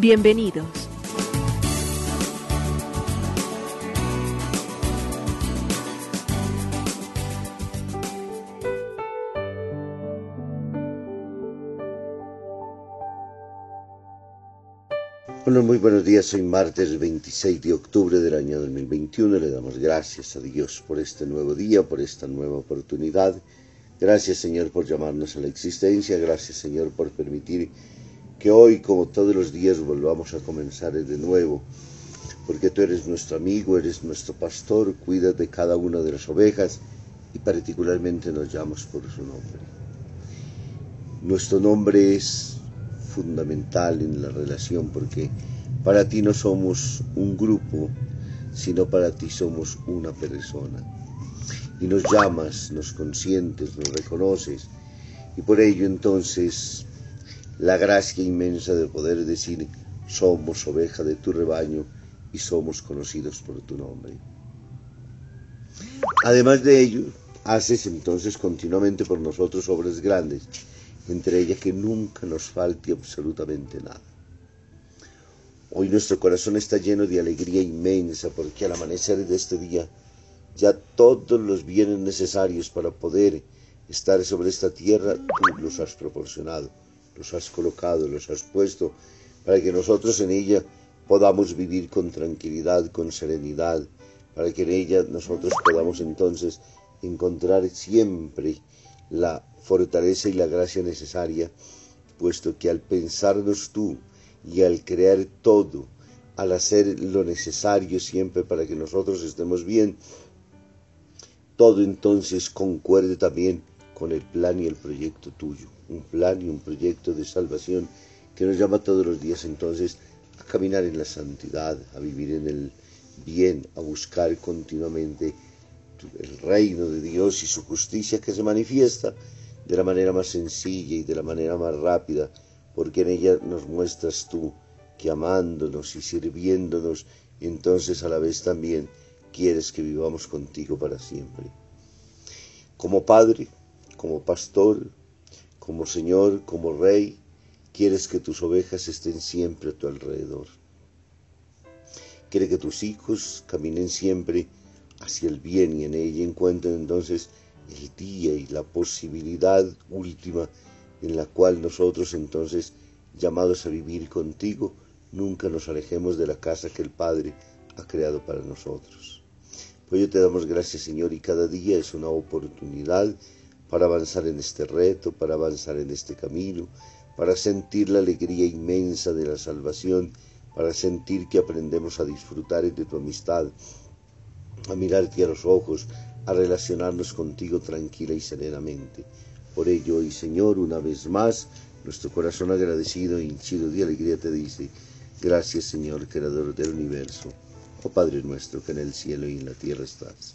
Bienvenidos. Bueno, muy buenos días. Hoy martes 26 de octubre del año 2021. Le damos gracias a Dios por este nuevo día, por esta nueva oportunidad. Gracias Señor por llamarnos a la existencia. Gracias Señor por permitir que hoy, como todos los días, volvamos a comenzar de nuevo. Porque tú eres nuestro amigo, eres nuestro pastor, cuida de cada una de las ovejas y particularmente nos llamas por su nombre. Nuestro nombre es fundamental en la relación porque para ti no somos un grupo, sino para ti somos una persona. Y nos llamas, nos consientes, nos reconoces. Y por ello entonces la gracia inmensa de poder decir somos oveja de tu rebaño y somos conocidos por tu nombre. Además de ello, haces entonces continuamente por nosotros obras grandes entre ellas que nunca nos falte absolutamente nada. Hoy nuestro corazón está lleno de alegría inmensa porque al amanecer de este día ya todos los bienes necesarios para poder estar sobre esta tierra tú los has proporcionado, los has colocado, los has puesto para que nosotros en ella podamos vivir con tranquilidad, con serenidad, para que en ella nosotros podamos entonces encontrar siempre la fortaleza y la gracia necesaria, puesto que al pensarnos tú y al crear todo, al hacer lo necesario siempre para que nosotros estemos bien, todo entonces concuerde también con el plan y el proyecto tuyo, un plan y un proyecto de salvación que nos llama todos los días entonces a caminar en la santidad, a vivir en el bien, a buscar continuamente el reino de Dios y su justicia que se manifiesta de la manera más sencilla y de la manera más rápida, porque en ella nos muestras tú que amándonos y sirviéndonos, entonces a la vez también quieres que vivamos contigo para siempre. Como Padre, como Pastor, como Señor, como Rey, quieres que tus ovejas estén siempre a tu alrededor. Quiere que tus hijos caminen siempre hacia el bien y en ella encuentren entonces el día y la posibilidad última en la cual nosotros entonces, llamados a vivir contigo, nunca nos alejemos de la casa que el Padre ha creado para nosotros. Pues yo te damos gracias, Señor, y cada día es una oportunidad para avanzar en este reto, para avanzar en este camino, para sentir la alegría inmensa de la salvación, para sentir que aprendemos a disfrutar de tu amistad, a mirarte a los ojos, a relacionarnos contigo tranquila y serenamente. Por ello, y Señor, una vez más, nuestro corazón agradecido e hinchido de alegría te dice, gracias Señor, Creador del universo, oh Padre nuestro que en el cielo y en la tierra estás.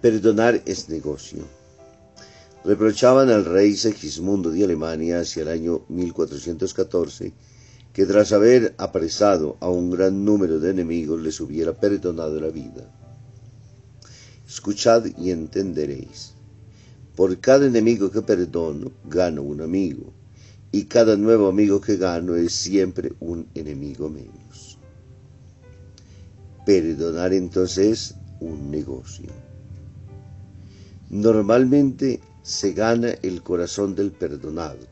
Perdonar es negocio. Reprochaban al rey Segismundo de Alemania hacia el año 1414 que tras haber apresado a un gran número de enemigos les hubiera perdonado la vida. Escuchad y entenderéis. Por cada enemigo que perdono, gano un amigo, y cada nuevo amigo que gano es siempre un enemigo menos. Perdonar entonces un negocio. Normalmente se gana el corazón del perdonado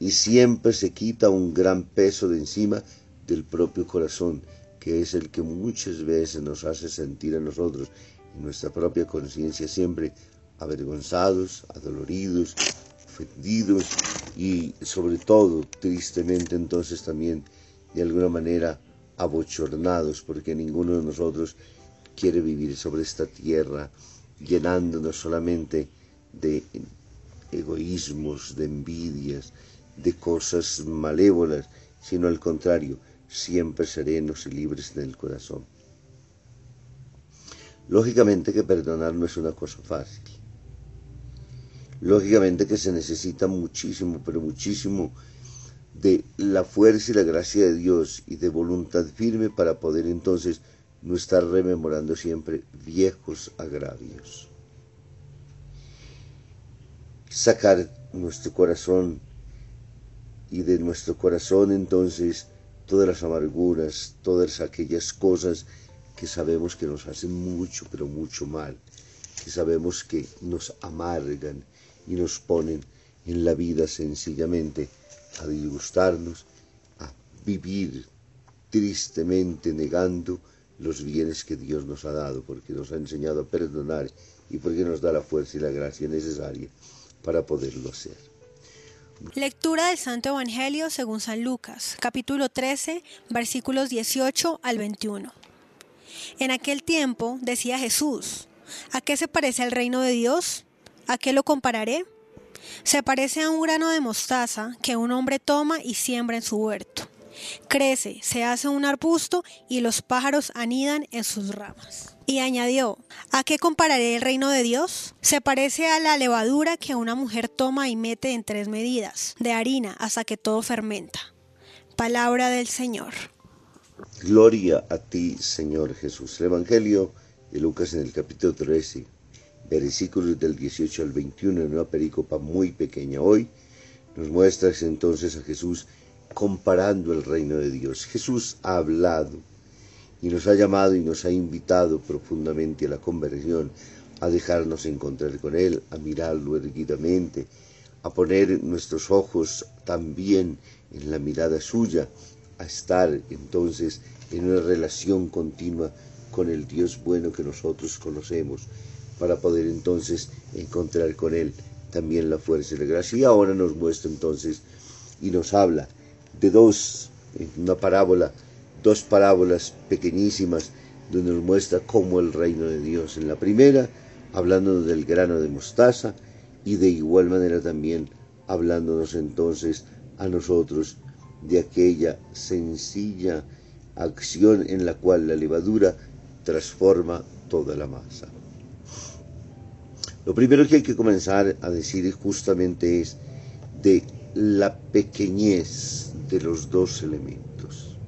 y siempre se quita un gran peso de encima del propio corazón, que es el que muchas veces nos hace sentir a nosotros en nuestra propia conciencia siempre avergonzados, adoloridos, ofendidos y sobre todo tristemente entonces también de alguna manera abochornados porque ninguno de nosotros quiere vivir sobre esta tierra llenándonos solamente de egoísmos, de envidias, de cosas malévolas, sino al contrario, siempre serenos y libres en el corazón. Lógicamente que perdonar no es una cosa fácil. Lógicamente que se necesita muchísimo, pero muchísimo de la fuerza y la gracia de Dios y de voluntad firme para poder entonces no estar rememorando siempre viejos agravios. Sacar nuestro corazón y de nuestro corazón entonces todas las amarguras, todas aquellas cosas que sabemos que nos hacen mucho, pero mucho mal, que sabemos que nos amargan, y nos ponen en la vida sencillamente a disgustarnos, a vivir tristemente negando los bienes que Dios nos ha dado, porque nos ha enseñado a perdonar y porque nos da la fuerza y la gracia necesaria para poderlo hacer. Lectura del Santo Evangelio según San Lucas, capítulo 13, versículos 18 al 21. En aquel tiempo decía Jesús, ¿a qué se parece el reino de Dios? ¿A qué lo compararé? Se parece a un grano de mostaza que un hombre toma y siembra en su huerto. Crece, se hace un arbusto y los pájaros anidan en sus ramas. Y añadió, ¿a qué compararé el reino de Dios? Se parece a la levadura que una mujer toma y mete en tres medidas de harina hasta que todo fermenta. Palabra del Señor. Gloria a ti, Señor Jesús. El Evangelio de Lucas en el capítulo 13 versículos del 18 al 21 en una pericopa muy pequeña. Hoy nos muestras entonces a Jesús comparando el reino de Dios. Jesús ha hablado y nos ha llamado y nos ha invitado profundamente a la conversión, a dejarnos encontrar con Él, a mirarlo erguidamente, a poner nuestros ojos también en la mirada suya, a estar entonces en una relación continua con el Dios bueno que nosotros conocemos para poder entonces encontrar con Él también la fuerza y la gracia. Y ahora nos muestra entonces y nos habla de dos, una parábola, dos parábolas pequeñísimas donde nos muestra cómo el reino de Dios. En la primera, hablándonos del grano de mostaza y de igual manera también hablándonos entonces a nosotros de aquella sencilla acción en la cual la levadura transforma toda la masa. Lo primero que hay que comenzar a decir justamente es de la pequeñez de los dos elementos.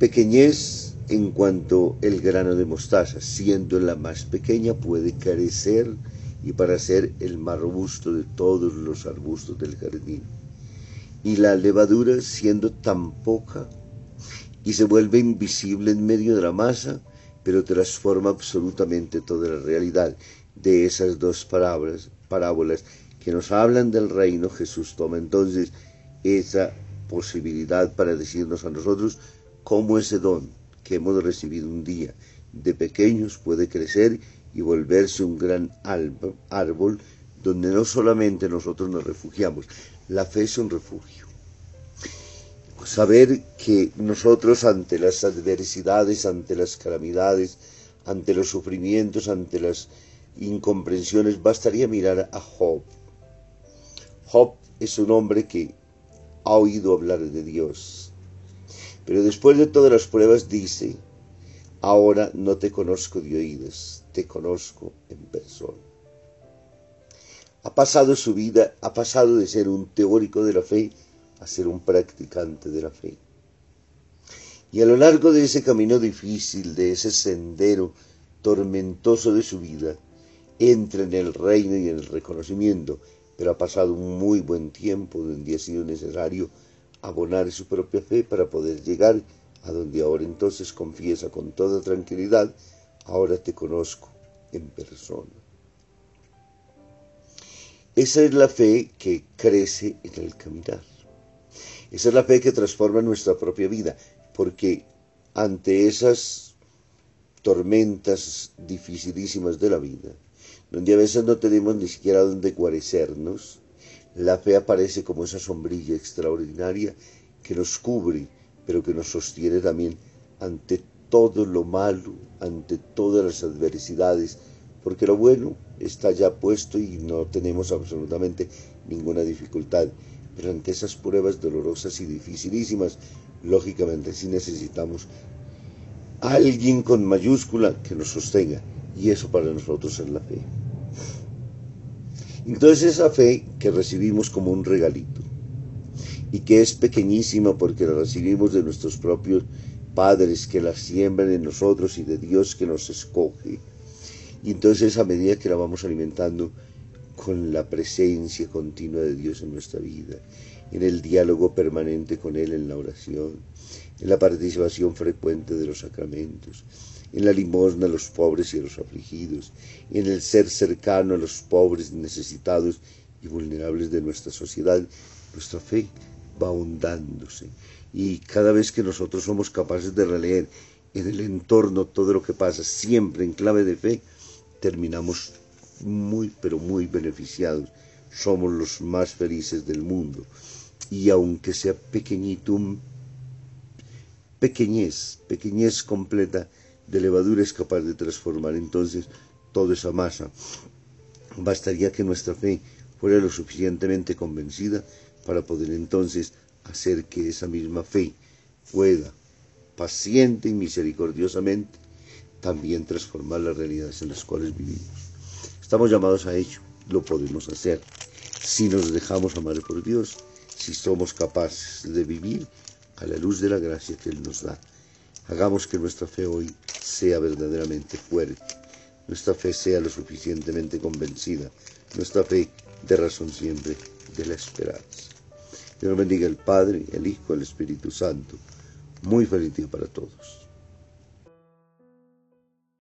Pequeñez en cuanto el grano de mostaza, siendo la más pequeña, puede crecer y para ser el más robusto de todos los arbustos del jardín. Y la levadura, siendo tan poca y se vuelve invisible en medio de la masa, pero transforma absolutamente toda la realidad de esas dos parábolas que nos hablan del reino. Jesús toma entonces esa posibilidad para decirnos a nosotros cómo ese don que hemos recibido un día de pequeños puede crecer y volverse un gran árbol donde no solamente nosotros nos refugiamos, la fe es un refugio saber que nosotros ante las adversidades, ante las calamidades, ante los sufrimientos, ante las incomprensiones, bastaría mirar a Job. Job es un hombre que ha oído hablar de Dios, pero después de todas las pruebas dice, Ahora no te conozco de oídas, te conozco en persona. Ha pasado su vida, ha pasado de ser un teórico de la fe a ser un practicante de la fe. Y a lo largo de ese camino difícil, de ese sendero tormentoso de su vida, entra en el reino y en el reconocimiento, pero ha pasado un muy buen tiempo donde ha sido necesario abonar su propia fe para poder llegar a donde ahora entonces confiesa con toda tranquilidad, ahora te conozco en persona. Esa es la fe que crece en el caminar. Esa es la fe que transforma nuestra propia vida, porque ante esas tormentas dificilísimas de la vida, donde a veces no tenemos ni siquiera donde guarecernos, la fe aparece como esa sombrilla extraordinaria que nos cubre pero que nos sostiene también ante todo lo malo, ante todas las adversidades, porque lo bueno está ya puesto y no tenemos absolutamente ninguna dificultad. Pero ante esas pruebas dolorosas y dificilísimas, lógicamente sí necesitamos a alguien con mayúscula que nos sostenga. Y eso para nosotros es la fe. Entonces esa fe que recibimos como un regalito, y que es pequeñísima porque la recibimos de nuestros propios padres que la siembran en nosotros y de Dios que nos escoge. Y entonces a medida que la vamos alimentando con la presencia continua de Dios en nuestra vida, en el diálogo permanente con Él en la oración, en la participación frecuente de los sacramentos, en la limosna a los pobres y a los afligidos, en el ser cercano a los pobres, necesitados y vulnerables de nuestra sociedad, nuestra fe va ahondándose. Y cada vez que nosotros somos capaces de releer en el entorno todo lo que pasa, siempre en clave de fe, terminamos muy, pero muy beneficiados. Somos los más felices del mundo. Y aunque sea pequeñito, pequeñez, pequeñez completa de levadura es capaz de transformar entonces toda esa masa. Bastaría que nuestra fe fuera lo suficientemente convencida para poder entonces hacer que esa misma fe pueda paciente y misericordiosamente también transformar las realidades en las cuales vivimos. Estamos llamados a ello, lo podemos hacer si nos dejamos amar por Dios, si somos capaces de vivir a la luz de la gracia que Él nos da. Hagamos que nuestra fe hoy sea verdaderamente fuerte, nuestra fe sea lo suficientemente convencida, nuestra fe de razón siempre de la esperanza. Dios bendiga el Padre, el Hijo, el Espíritu Santo. Muy feliz día para todos.